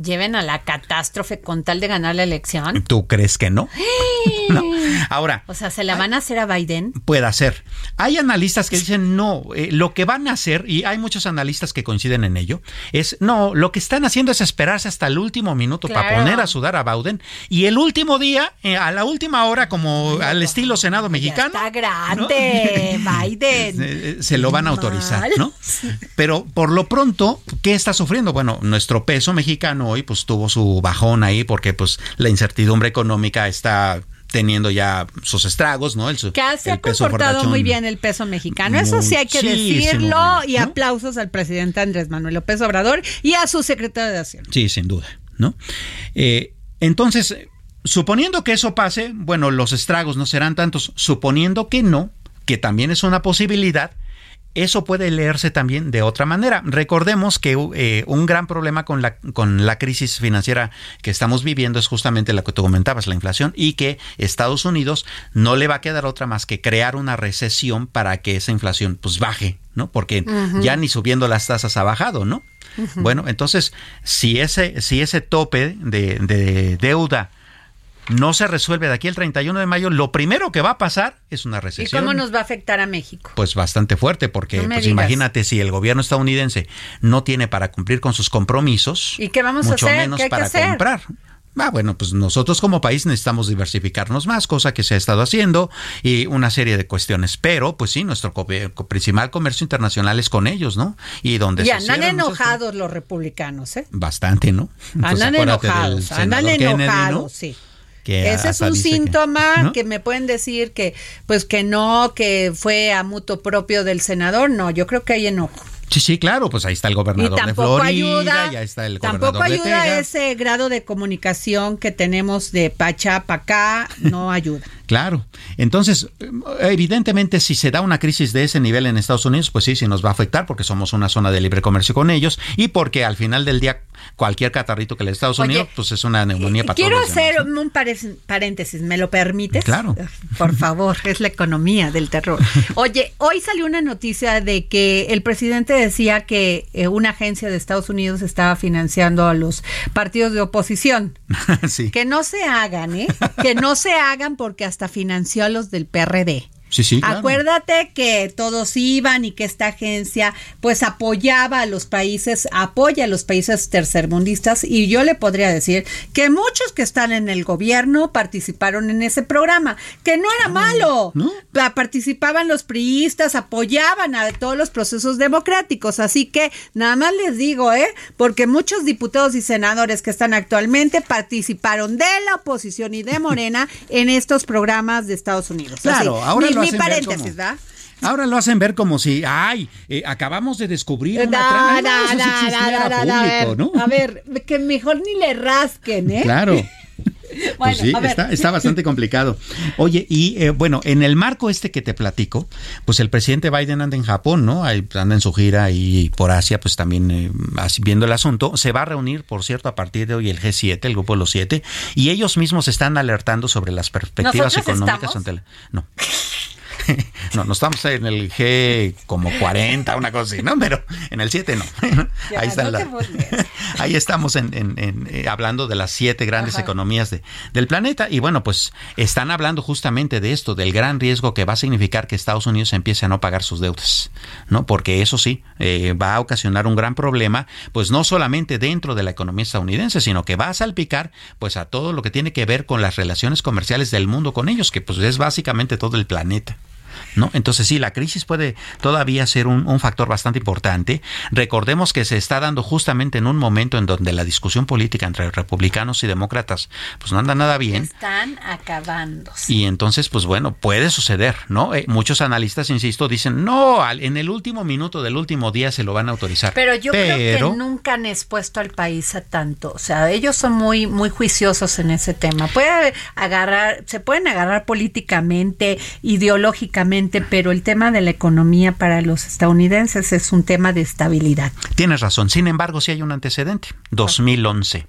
C: lleven a la catástrofe con tal de ganar la elección?
D: ¿Tú crees que no? no. Ahora.
C: O sea, ¿se la van a hacer a Biden?
D: Puede ser. Hay analistas que dicen no, eh, lo que van a hacer, y hay muchos analistas que coinciden en ello, es no, lo que están haciendo es esperarse hasta el último minuto para poner a sudar a Biden y el último día, eh, a la última hora, como al estilo Senado mexicano.
C: está grande, Biden.
D: Se, lo van a autorizar, ¿no? Pero por lo pronto, ¿qué está sufriendo? Bueno, nuestro peso mexicano hoy pues tuvo su bajón ahí porque pues la incertidumbre económica está teniendo ya sus estragos, ¿no?
C: El, que se ha comportado muy bien el peso mexicano, eso sí hay que decirlo, y aplausos al presidente Andrés Manuel López Obrador y a su secretario de Hacienda.
D: Sí, sin duda, ¿no? Eh, entonces, suponiendo que eso pase, bueno, los estragos no serán tantos, suponiendo que no, que también es una posibilidad, eso puede leerse también de otra manera. Recordemos que eh, un gran problema con la, con la crisis financiera que estamos viviendo es justamente la que tú comentabas, la inflación, y que Estados Unidos no le va a quedar otra más que crear una recesión para que esa inflación pues baje, ¿no? Porque ya ni subiendo las tasas ha bajado, ¿no? Bueno, entonces, si ese, si ese tope de, de deuda no se resuelve de aquí el 31 de mayo, lo primero que va a pasar es una recesión.
C: ¿Y cómo nos va a afectar a México?
D: Pues bastante fuerte, porque pues imagínate si el gobierno estadounidense no tiene para cumplir con sus compromisos,
C: ¿y qué vamos
D: mucho
C: a hacer?
D: menos para comprar. Ah, bueno, pues nosotros como país necesitamos diversificarnos más, cosa que se ha estado haciendo y una serie de cuestiones. Pero, pues sí, nuestro principal comercio internacional es con ellos, ¿no? Y donde
C: y andan enojados los republicanos, ¿eh?
D: Bastante, ¿no?
C: Andan enojados, andan enojados, sí. Ese es un síntoma que, me pueden decir que, pues que no, que fue a mutuo propio del senador. No, yo creo que hay enojo.
D: Sí, sí, claro, pues ahí está el gobernador de Florida,
C: ayuda,
D: ya está el
C: tampoco ayuda ese grado de comunicación que tenemos de pacha para acá, no ayuda.
D: Claro. Entonces, evidentemente, si se da una crisis de ese nivel en Estados Unidos, pues sí, sí nos va a afectar porque somos una zona de libre comercio con ellos y porque al final del día cualquier catarrito que le Estados Unidos, pues es una neumonía para
C: Quiero hacer un paréntesis, ¿me lo permites?
D: Claro.
C: Por favor, es la economía del terror. Oye, hoy salió una noticia de que el presidente decía que eh, una agencia de Estados Unidos estaba financiando a los partidos de oposición.
D: sí.
C: Que no se hagan, ¿eh? Que no se hagan porque hasta financió a los del PRD.
D: Sí, sí,
C: Acuérdate que todos iban y que esta agencia pues apoyaba a los países, apoya a los países tercermundistas y yo le podría decir que muchos que están en el gobierno participaron en ese programa, que no era ah, malo. Participaban los priistas, apoyaban a todos los procesos democráticos, así que nada más les digo, ¿eh? Porque muchos diputados y senadores que están actualmente participaron de la oposición y de Morena en estos programas de Estados Unidos.
D: Claro, ahora mi paréntesis, ¿verdad? Ahora lo hacen ver como si, ay, eh, acabamos de descubrir una
C: no, A ver, que mejor ni le rasquen, ¿eh?
D: Claro. Pues sí, está, bastante complicado. Oye, y eh, bueno, en el marco este que te platico, pues el presidente Biden anda en Japón, ¿no? anda en su gira y por Asia, pues también eh, viendo el asunto. Se va a reunir, por cierto, a partir de hoy el G7, el grupo de los siete, y ellos mismos están alertando sobre las perspectivas económicas ante la... No. no, no estamos en el G como 40, una cosa así, ¿no? Pero en el 7 no. ahí, está ahí estamos en, eh, hablando de las siete grandes economías de, del planeta. Y bueno, pues están hablando justamente de esto, del gran riesgo que va a significar que Estados Unidos empiece a no pagar sus deudas, ¿no? Porque eso sí, eh, va a ocasionar un gran problema, pues no solamente dentro de la economía estadounidense, sino que va a salpicar pues a todo lo que tiene que ver con las relaciones comerciales del mundo con ellos, que pues es básicamente todo el planeta. ¿No? Entonces sí, la crisis puede todavía ser un, factor bastante importante. Recordemos que se está dando justamente en un momento en donde la discusión política entre republicanos y demócratas pues no anda nada bien.
C: Están acabando.
D: Y entonces, pues bueno, puede suceder, ¿no? Eh, muchos analistas, insisto, dicen, no, en el último minuto del último día se lo van a autorizar.
C: Pero yo creo que nunca han expuesto al país a tanto. O sea, ellos son muy, muy juiciosos en ese tema. Puede agarrar, se pueden agarrar políticamente, ideológicamente pero el tema de la economía para los estadounidenses es un tema de estabilidad.
D: Tienes razón. Sin embargo, sí hay un antecedente. 2011.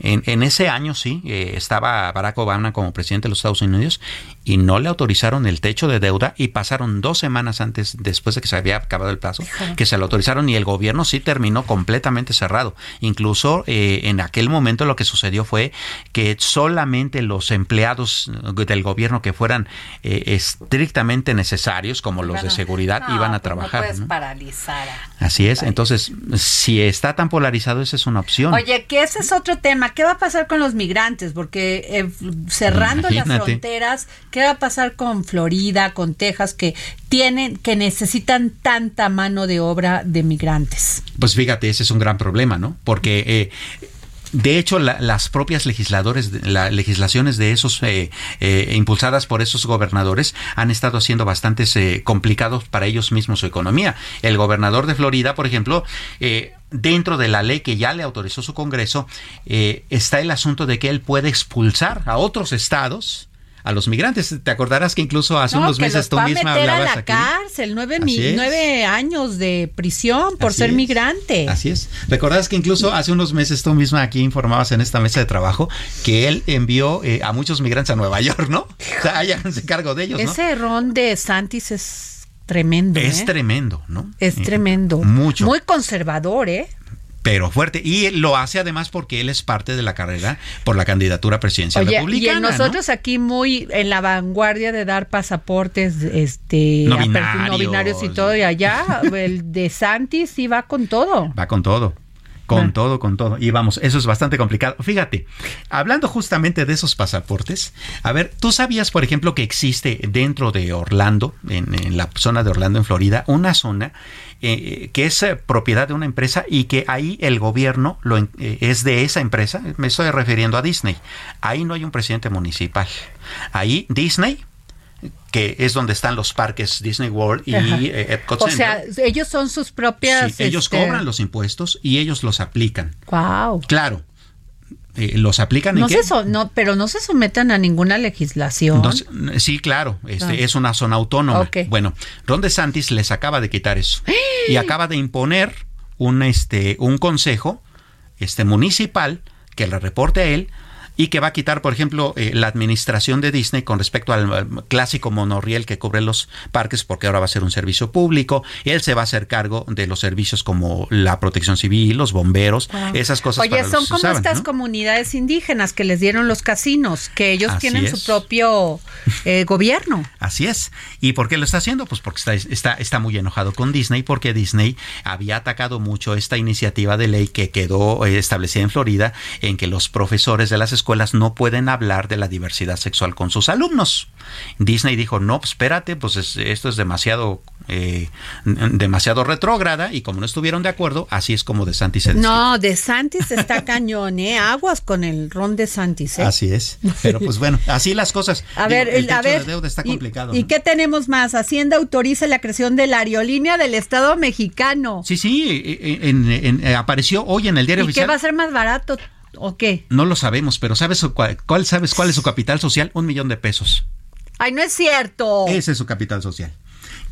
D: En, en, ese año sí, eh, estaba Barack Obama como presidente de los Estados Unidos y no le autorizaron el techo de deuda y pasaron dos semanas antes, después de que se había acabado el plazo, que se lo autorizaron y el gobierno sí terminó completamente cerrado. Incluso eh, en aquel momento lo que sucedió fue que solamente los empleados del gobierno que fueran eh, estrictamente necesarios, como los de seguridad, iban a pues trabajar.
C: No puedes paralizar.
D: Así es. Entonces, si está tan polarizado, esa es una opción.
C: Oye, que ese es otro tema. ¿Qué va a pasar con los migrantes? Porque eh, cerrando las fronteras ¿Qué va a pasar con Florida, con Texas, que tienen, que necesitan tanta mano de obra de migrantes?
D: Pues fíjate, ese es un gran problema, ¿no? Porque eh, de hecho, las propias legisladores, la, legislaciones de esos eh, eh, impulsadas por esos gobernadores han estado haciendo bastante complicados para ellos mismos su economía. El gobernador de Florida, por ejemplo, dentro de la ley que ya le autorizó su Congreso, está el asunto de que él puede expulsar a otros estados a los migrantes. Te acordarás que incluso hace unos meses tú misma hablabas
C: a la cárcel, nueve, nueve, años de prisión por ser migrante.
D: Así es. Recordarás que incluso hace unos meses tú misma aquí informabas en esta mesa de trabajo que él envió eh, a muchos migrantes a Nueva York, ¿no? O sea, háganse cargo de ellos,
C: ¿no? Ese ron de Santis es tremendo.
D: Es
C: ¿eh?
D: tremendo, ¿no?
C: Es tremendo. Mucho. Muy conservador, ¿eh?
D: Pero fuerte. Y lo hace además porque él es parte de la carrera por la candidatura presidencial republicana.
C: Y nosotros aquí muy en la vanguardia de dar pasaportes este
D: no binarios,
C: y todo, y allá el de Santis sí va con todo.
D: Va con todo. Con todo, con todo. Y vamos, eso es bastante complicado. Fíjate, hablando justamente de esos pasaportes, a ver, ¿tú sabías, por ejemplo, que existe dentro de Orlando, en la zona de Orlando, en Florida, una zona eh, que es eh, propiedad de una empresa y que ahí el gobierno lo, eh, es de esa empresa, me estoy refiriendo a Disney. Ahí no hay un presidente municipal. Ahí Disney que es donde están los parques Disney World y eh, Epcot
C: O sea, ellos son sus propias...
D: Sí, ellos
C: este,
D: cobran los impuestos y ellos los aplican.
C: Wow.
D: Claro. eh, los aplican
C: No
D: en
C: se so- no, pero no se someten a ninguna legislación.
D: Entonces, sí, claro, este,
C: Ah.
D: es una zona autónoma. Bueno, Ron DeSantis les acaba de quitar eso y acaba de imponer un, este, un consejo este, municipal que le reporte a él y que va a quitar, por ejemplo, eh, la administración de Disney con respecto al, al clásico monorriel que cubre los parques, porque ahora va a ser un servicio público. Él se va a hacer cargo de los servicios como la protección civil, los bomberos,
C: Wow.
D: esas cosas.
C: Oye,
D: para los
C: son
D: se
C: como
D: usaban,
C: estas
D: ¿no?
C: comunidades indígenas que les dieron los casinos, que ellos
D: Así
C: tienen
D: es.
C: su propio eh, gobierno.
D: Así es. ¿Y por qué lo está haciendo? Pues porque está, está, está muy enojado con Disney, porque Disney había atacado mucho esta iniciativa de ley que quedó eh, establecida en Florida, en que los profesores de las escuelas no pueden hablar de la diversidad sexual con sus alumnos. Disney dijo, no, pues espérate, pues es- esto es demasiado... eh, demasiado retrógrada y como no estuvieron de acuerdo, así es como DeSantis se
C: No, de Santis está cañón, ¿eh? Aguas con el ron de Santis, ¿eh?
D: Así es. Pero pues bueno, así las cosas.
C: A
D: Digo,
C: ver,
D: el
C: a
D: techo de
C: ver.
D: deuda está complicado.
C: ¿Y,
D: ¿no?
C: qué tenemos más? Hacienda autoriza la creación de la aerolínea del Estado mexicano.
D: Sí, sí, eh, en- en- apareció hoy en el diario
C: ¿Y qué
D: oficial.
C: va a ser más barato o qué?
D: No lo sabemos, pero ¿sabes cuál- sabes cuál es su capital social? Un millón de pesos.
C: Ay, no es cierto.
D: Ese es su capital social.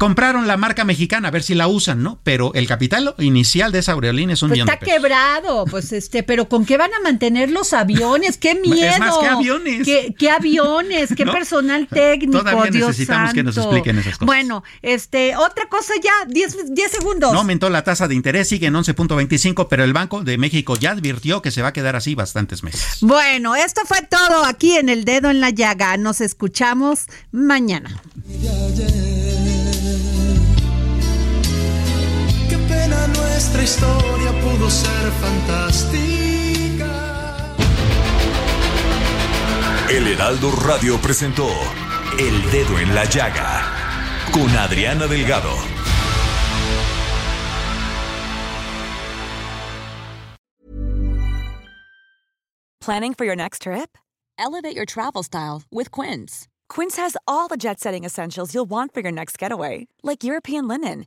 D: Compraron la marca mexicana, a ver si la usan, ¿no? Pero el capital inicial de esa aerolínea es un
C: Pues
D: millón
C: está
D: de pesos.
C: quebrado, pues este, pero ¿con qué van a mantener los aviones? ¡Qué miedo!
D: Es más, ¿qué aviones?
C: ¿Qué, qué aviones? ¿Qué
D: ¿No?
C: personal técnico?
D: Todavía
C: Dios
D: necesitamos que nos expliquen esas cosas.
C: Bueno, este, otra cosa ya, 10 10 segundos.
D: No aumentó la tasa de interés, sigue en 11.25, pero el Banco de México ya advirtió que se va a quedar así bastantes meses.
C: Bueno, esto fue todo aquí en El Dedo en la Llaga. Nos escuchamos mañana.
H: Nuestra historia pudo ser fantástica.
B: El Heraldo Radio presentó El Dedo en la Llaga con Adriana Delgado.
A: Planning for your next trip? Elevate your travel style with Quince. Quince has all the jet setting essentials you'll want for your next getaway, like European linen,